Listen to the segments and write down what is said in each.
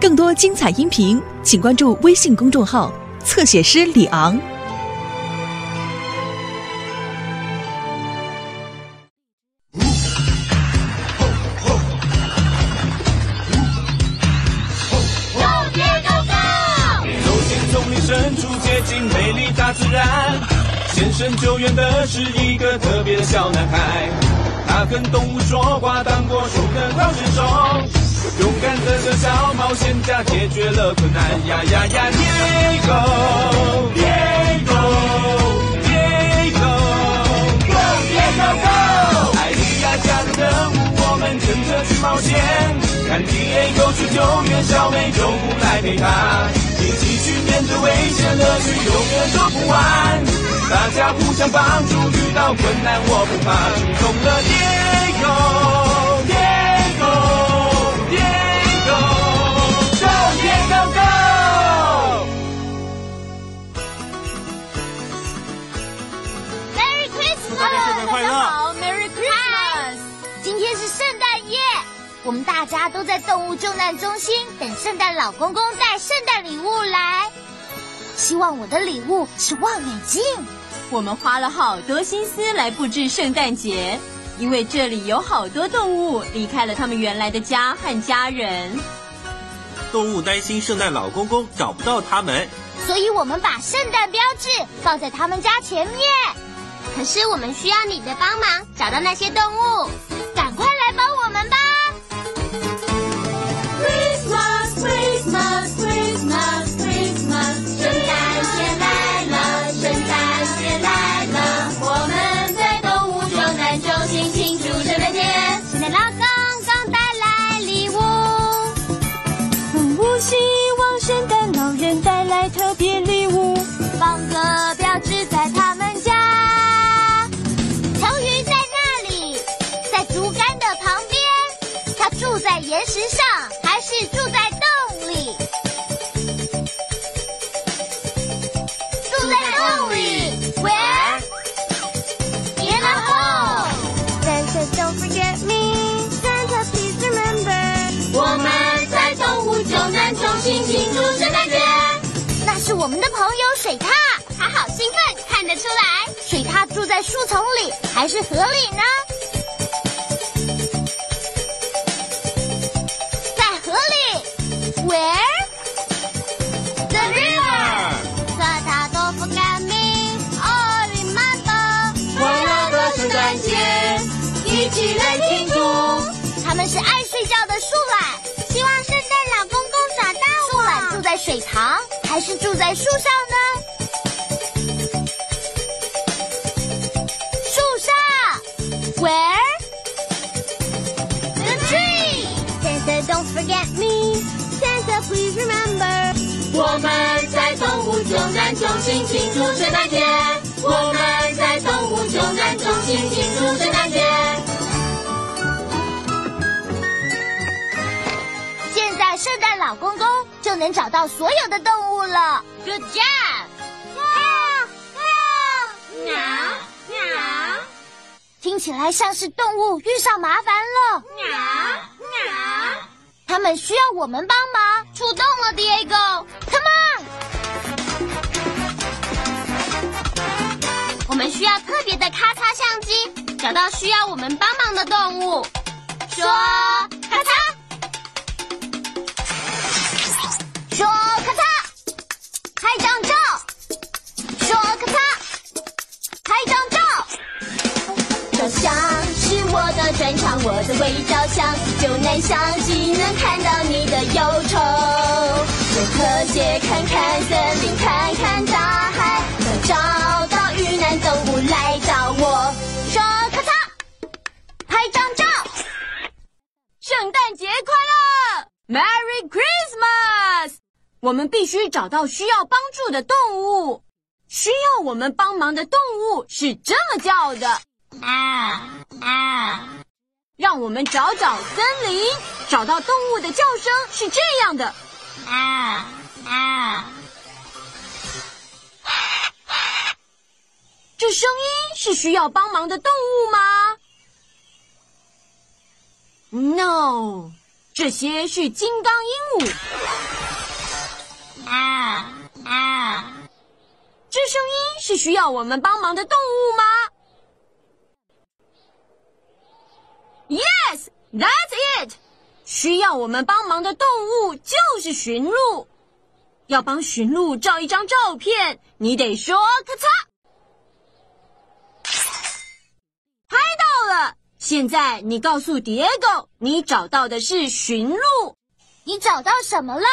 更多精彩音频，请关注微信公众号“侧写师李昂”。走进丛林深处，接近美丽大自然。现身救援的是一个特别的小男孩，他跟动物解决了困难。呀呀呀，Diego Diego Diego Go Diego Go！艾莉亚加入任务，我们乘着去冒险。看 Diego 去救援小美，救护来陪他，一起去面对危险，乐趣永远走不完。大家互相帮助，遇到困难我不怕，轻松了 Diego Diego Diego 快乐好，Merry Christmas！今天是圣诞夜，我们大家都在动物救难中心等圣诞老公公带圣诞礼物来。希望我的礼物是望远镜。我们花了好多心思来布置圣诞节，因为这里有好多动物离开了他们原来的家和家人。动物担心圣诞老公公找不到他们，所以我们把圣诞标志放在他们家前面。可是我们需要你的帮忙，找到那些动物，在树丛里还是河里呢？在河里。Where? The river. Santa don't forget me. Oh, remember. 快乐的圣诞节，一起来庆祝。他们是爱睡觉的树懒，希望圣诞老公公找到我。树懒住在水塘还是住在树上呢？我们在动物救难中心庆祝圣诞节，我们在动物救难中心庆祝圣诞节。现在圣诞老公公就能找到所有的动物了。Good job！喵喵喵！听起来像是动物遇上麻烦了。喵喵！他们需要我们帮忙，出动了，Diego！Come 找到需要我们帮忙的动物，说咔嚓。说咔嚓，拍张照。说咔嚓，拍张照。照相是我的专长，我的微照相，就能相机能看到你的忧愁。游客街看看森林，看看大海，找到遇难动物来找我。圣诞节快乐，Merry Christmas！我们必须找到需要帮助的动物。需要我们帮忙的动物是这么叫的。啊啊！让我们找找森林，找到动物的叫声是这样的。啊啊！这声音是需要帮忙的动物吗？No，这些是金刚鹦鹉。啊啊！这声音是需要我们帮忙的动物吗？Yes, that's it。需要我们帮忙的动物就是驯鹿。要帮驯鹿照一张照片，你得说“咔嚓”。拍到了。现在你告诉蝶狗，你找到的是驯鹿。你找到什么了？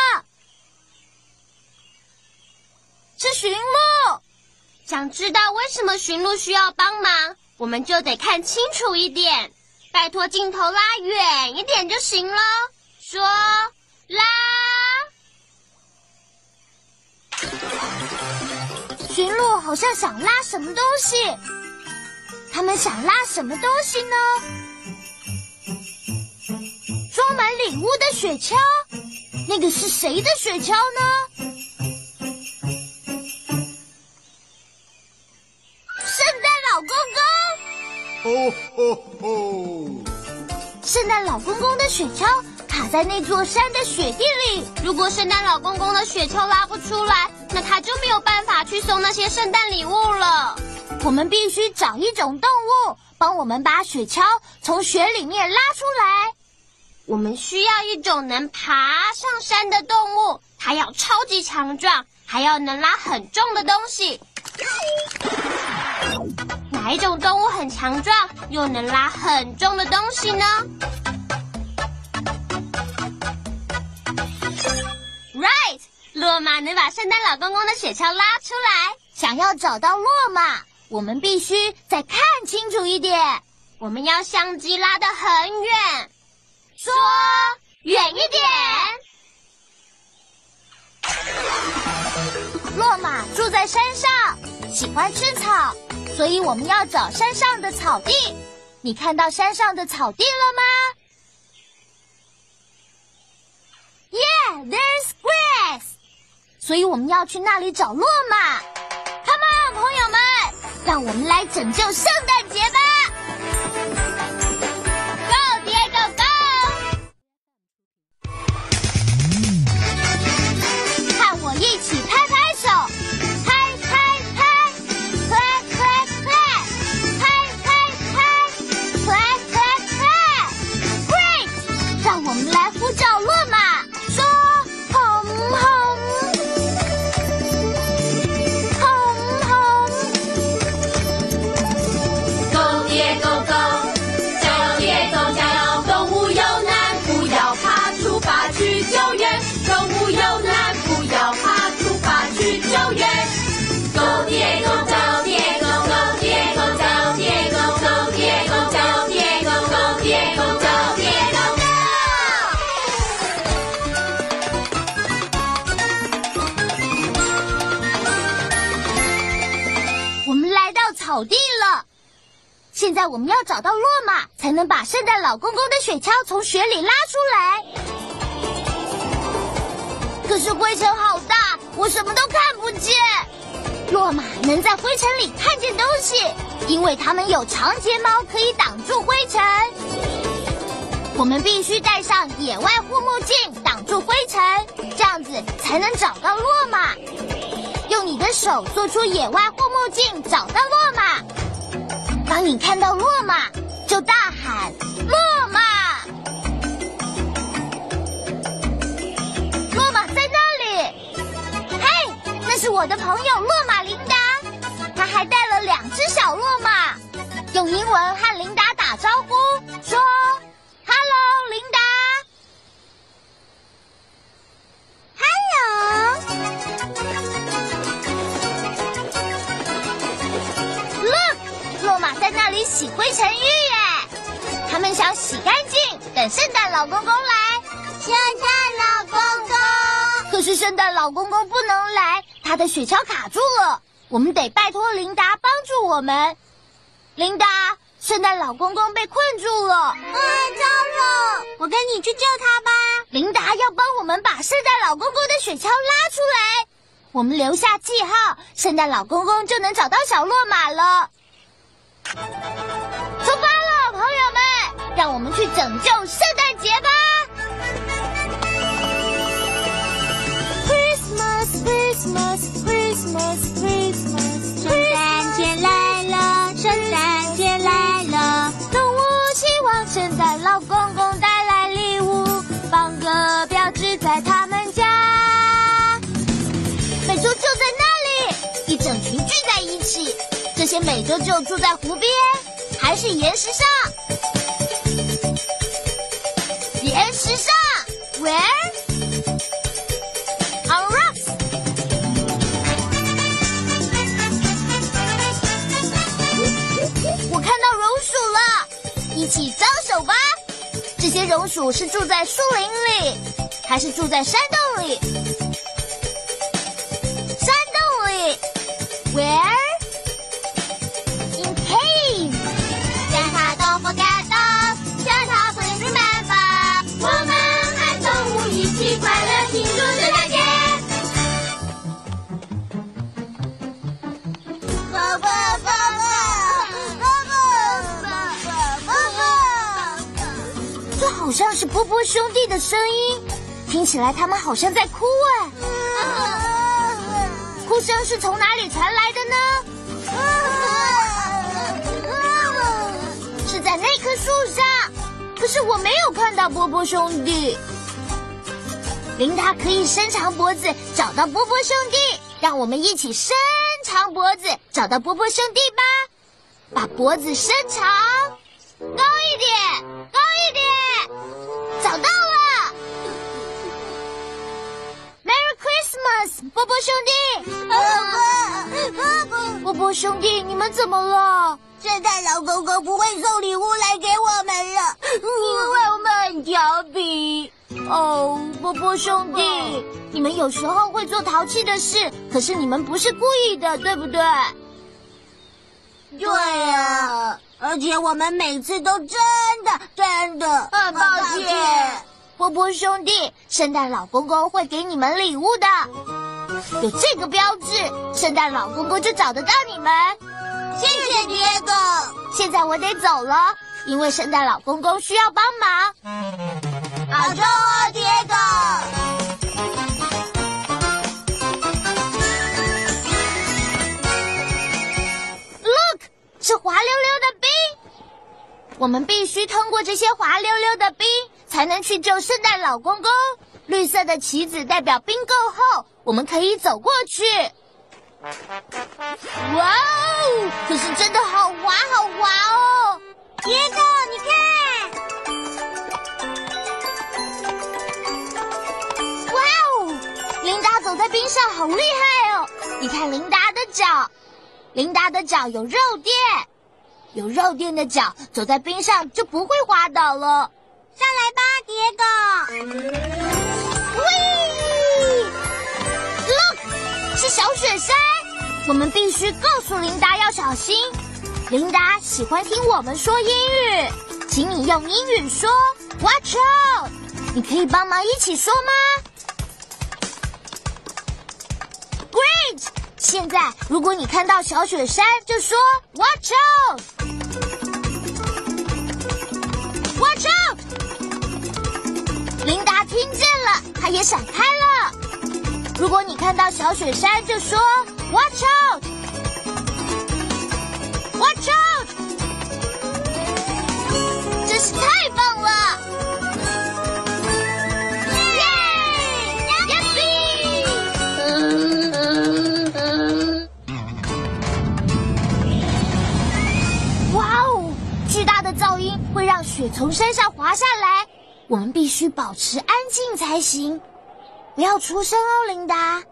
是驯鹿。想知道为什么驯鹿需要帮忙，我们就得看清楚一点。拜托，镜头拉远一点就行了。说，拉。驯鹿好像想拉什么东西。他们想拉什么东西呢？装满礼物的雪橇，那个是谁的雪橇呢？圣诞老公公！圣诞老公公的雪橇卡在那座山的雪地里。如果圣诞老公公的雪橇拉不出来，那他就没有办法去送那些圣诞礼物了。我们必须找一种动物，帮我们把雪橇从雪里面拉出来。我们需要一种能爬上山的动物，它要超级强壮，还要能拉很重的东西。哪一种动物很强壮，又能拉很重的东西呢？Right，骆马能把圣诞老公公的雪橇拉出来。想要找到骆马。我们必须再看清楚一点。我们要相机拉得很远，说远一点。骆马住在山上，喜欢吃草，所以我们要找山上的草地。你看到山上的草地了吗？Yeah, there's grass。所以我们要去那里找骆马。让我们来拯救圣诞现在我们要找到骆马，才能把圣诞老公公的雪橇从雪里拉出来。可是灰尘好大，我什么都看不见。骆马能在灰尘里看见东西，因为它们有长睫毛可以挡住灰尘。我们必须戴上野外护目镜，挡住灰尘，这样子才能找到骆马。用你的手做出野外护目镜，找到骆马。当你看到骆马，就大喊“骆马”。骆马在那里。嘿，那是我的朋友骆马琳达，他还带了两只小骆马。用英文和琳达打招呼，洗灰尘浴耶。他们想洗干净，等圣诞老公公来。圣诞老公公，可是圣诞老公公不能来，他的雪橇卡住了。我们得拜托琳达帮助我们。琳达，圣诞老公公被困住了。哎，糟了！我跟你去救他吧。琳达要帮我们把圣诞老公公的雪橇拉出来。我们留下记号，圣诞老公公就能找到小骆马了。出发了，朋友们，让我们去拯救圣诞节吧！Christmas, Christmas, Christmas, Christmas，这些美洲就住在湖边，还是岩石上？岩石上，Where？On rocks，我看到榕树了，一起招手吧。这些榕树是住在树林里，还是住在山洞里？山洞里，Where？像是波波兄弟的声音，听起来他们好像在哭哎。哭声是从哪里传来的呢？是在那棵树上，可是我没有看到波波兄弟。琳达可以伸长脖子找到波波兄弟，让我们一起伸长脖子找到波波兄弟吧。把脖子伸长，高一点，波波兄弟。波波波波兄弟，你们怎么了？圣诞老公公不会送礼物来给我们了，因为我们很调皮。哦，波波兄弟，你们有时候会做淘气的事，可是你们不是故意的，对不对？对呀、而且我们每次都真的真的很抱，波波兄弟，圣诞老公公会给你们礼物的。有这个标志，圣诞老公公就找得到你们。谢谢爹哥。现在我得走了，因为圣诞老公公需要帮忙。好重哦，爹哥。Look，是滑溜溜的冰。我们必须通过这些滑溜溜的冰，才能去救圣诞老公公。绿色的旗子代表冰够厚，我们可以走过去。哇哦！可是真的好滑，好滑哦！爹哥，你看，哇哦！琳达走在冰上好厉害哦！你看琳达的脚，琳达的脚有肉垫，有肉垫的脚走在冰上就不会滑倒了。喂，Look，是小雪山，我们必须告诉琳达要小心。琳达喜欢听我们说英语，请你用英语说 “Watch out”。你可以帮忙一起说吗？Great！现在如果你看到小雪山，就说 “Watch out”。听见了，它也闪开了。如果你看到小雪山，就说 “Watch out”，Watch out！真是太棒了！耶！哇哦！巨大的噪音会让雪从山上滑下来，我们必须保持安静才行，不要出声哦，琳达。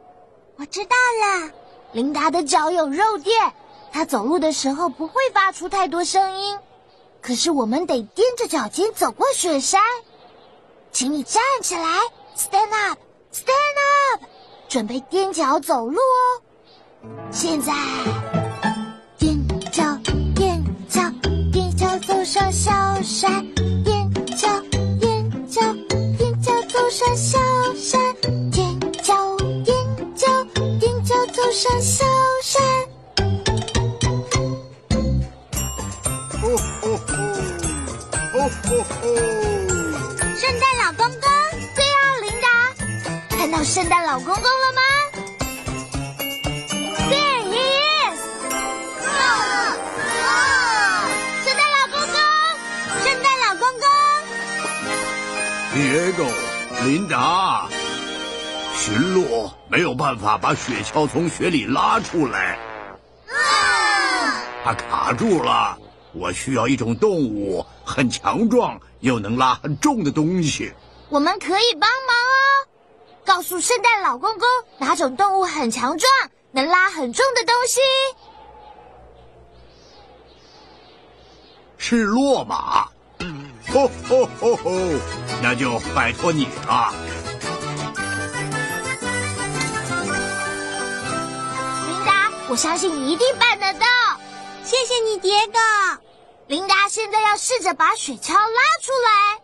我知道了。琳达的脚有肉垫，她走路的时候不会发出太多声音。可是我们得踮着脚尖走过雪山。请你站起来，stand up，stand up，准备踮脚走路哦。现在，踮脚，踮脚，踮脚走上小山，踮脚，上小山，踮脚，踮脚，踮脚走上小山。圣诞老公公，对啊，琳达，看到圣诞老公公了吗？There he is！圣诞老公公，圣诞老公公。野狗，琳达，驯鹿没有办法把雪橇从雪里拉出来，它卡住了。我需要一种动物，很强壮，又能拉很重的东西。我们可以帮忙哦，告诉圣诞老公公哪种动物很强壮，能拉很重的东西。是骆马。吼吼吼吼！那就拜托你了。琳达，我相信你一定办得到。谢谢你，迭戈。琳达现在要试着把雪橇拉出来。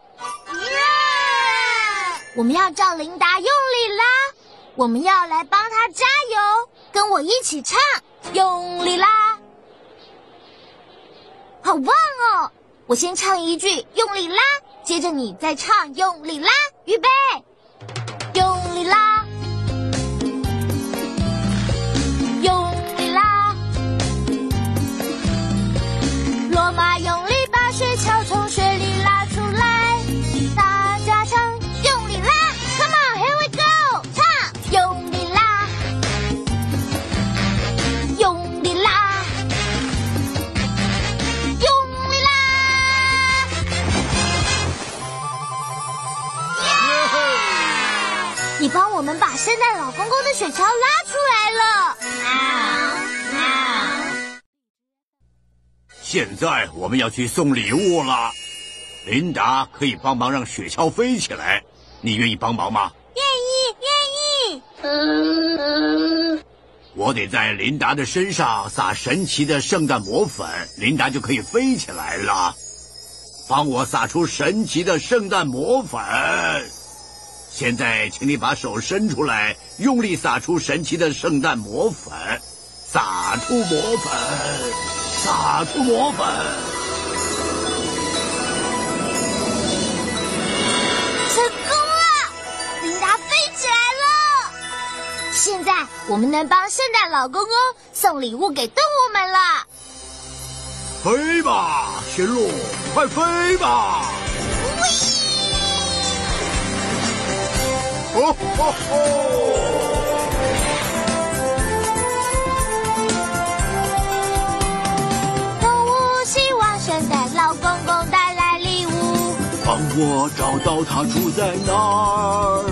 耶！我们要叫琳达用力拉，我们要来帮她加油，跟我一起唱，用力拉。好棒哦！我先唱一句，用力拉，接着你再唱，用力拉，预备，的雪橇拉出来了。现在我们要去送礼物了。琳达可以帮忙让雪橇飞起来，你愿意帮忙吗？愿意，愿意。我得在琳达的身上撒神奇的圣诞魔粉，琳达就可以飞起来了。帮我撒出神奇的圣诞魔粉。现在，请你把手伸出来，用力撒出神奇的圣诞魔粉，撒出魔粉，撒出魔粉。成功了，琳达飞起来了。现在我们能帮圣诞老公公送礼物给动物们了。飞吧，驯鹿，快飞吧！哦哦哦！动物希望圣诞老公公带来礼物，帮我找到他住在哪儿。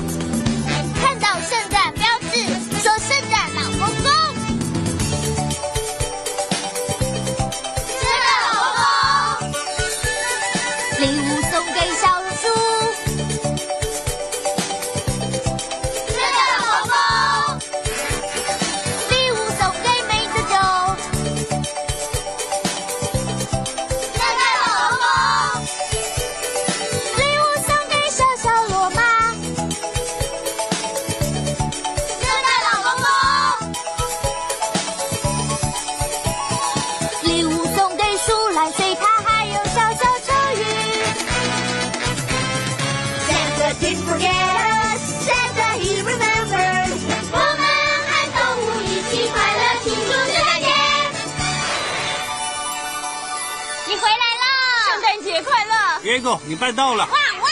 野狗，你办到了。哇哇！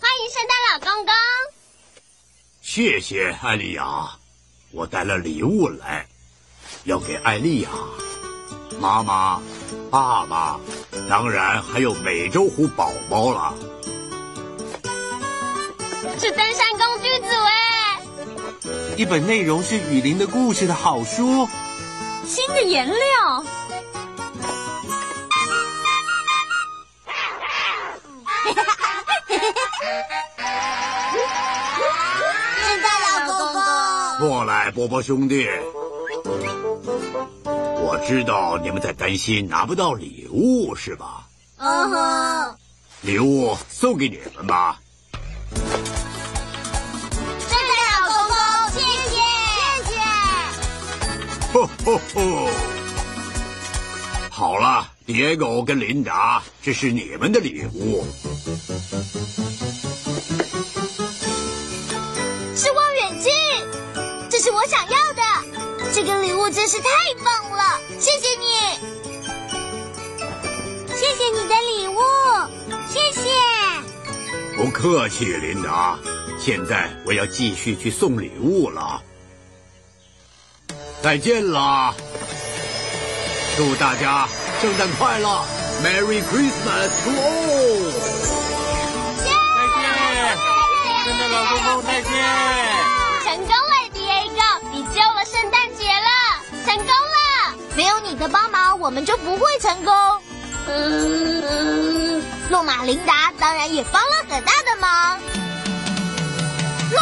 欢迎圣诞老公公。谢谢艾丽亚，我带了礼物来，要给艾丽亚、妈妈、爸爸，当然还有美洲虎宝宝了。是登山工具组哎，一本内容是雨林的故事的好书。新的颜料，老公公。过来，波波兄弟，我知道你们在担心拿不到礼物是吧？嗯哼，礼物送给你们吧。圣诞老公公，谢谢谢谢。吼吼吼！好了，野狗跟琳达，这是你们的礼物。我想要的。这个礼物真是太棒了，谢谢你，谢谢你的礼物，谢谢。不客气，琳达。现在我要继续去送礼物了，再见啦！祝大家圣诞快乐，Merry Christmas to all！再见，圣诞老公公再见。圣诞节了，成功了。没有你的帮忙，我们就不会成功。嗯，洛马琳达当然也帮了很大的忙。洛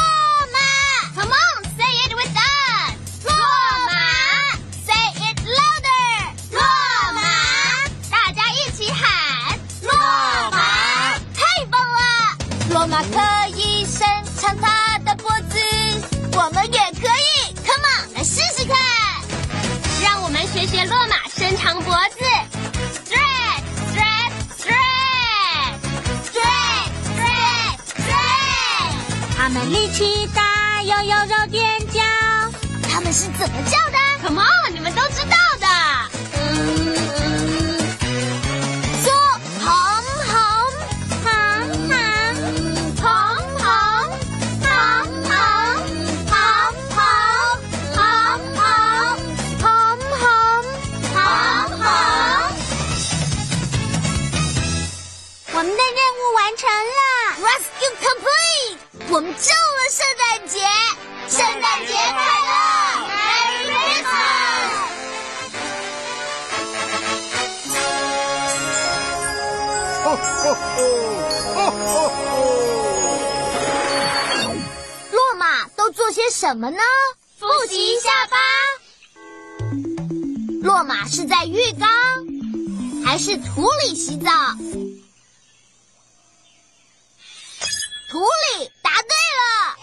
长脖子，stretch stretch stretch stretch stretch stretch。他们力气大，要有绕垫脚。他们是怎么叫还是土里洗澡？土里，答对了。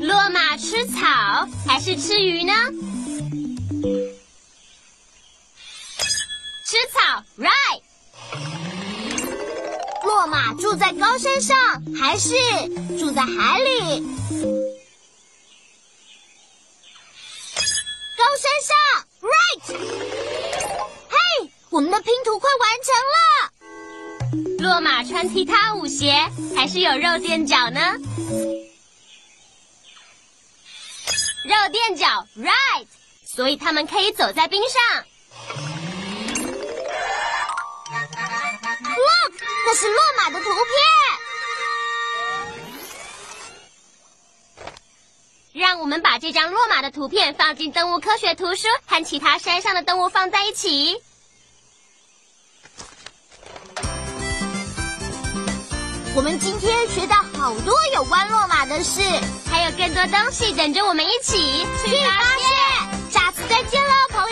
骆马吃草还是吃鱼呢？吃草，right。骆马住在高山上还是住在海里？高山上，right。我们的拼图快完成了。落马穿踢踏舞鞋还是有肉垫脚呢？肉垫脚，right。所以他们可以走在冰上。Look，那是落马的图片。让我们把这张落马的图片放进动物科学图书，和其他山上的动物放在一起。我们今天学到好多有关落马的事，还有更多东西等着我们一起去发现。下次再见喽，朋友